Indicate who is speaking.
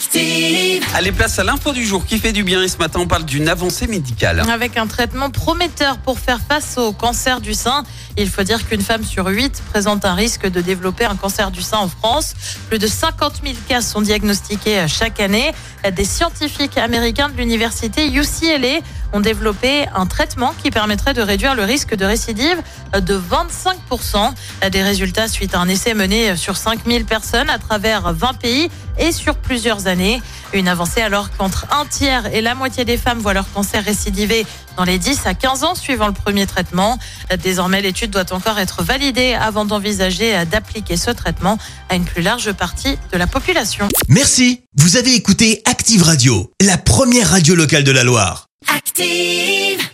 Speaker 1: Active.
Speaker 2: Allez, place à l'info du jour qui fait du bien. Et ce matin, on parle d'une avancée médicale.
Speaker 3: Avec un traitement prometteur pour faire face au cancer du sein. Il faut dire qu'une femme sur huit présente un risque de développer un cancer du sein en France. Plus de 50 000 cas sont diagnostiqués chaque année. Des scientifiques américains de l'université UCLA ont développé un traitement qui permettrait de réduire le risque de récidive de 25%. Des résultats suite à un essai mené sur 5000 personnes à travers 20 pays et sur plusieurs années. Une avancée alors qu'entre un tiers et la moitié des femmes voient leur cancer récidiver dans les 10 à 15 ans suivant le premier traitement. Désormais, l'étude doit encore être validée avant d'envisager d'appliquer ce traitement à une plus large partie de la population.
Speaker 4: Merci. Vous avez écouté Active Radio, la première radio locale de la Loire.
Speaker 1: Active.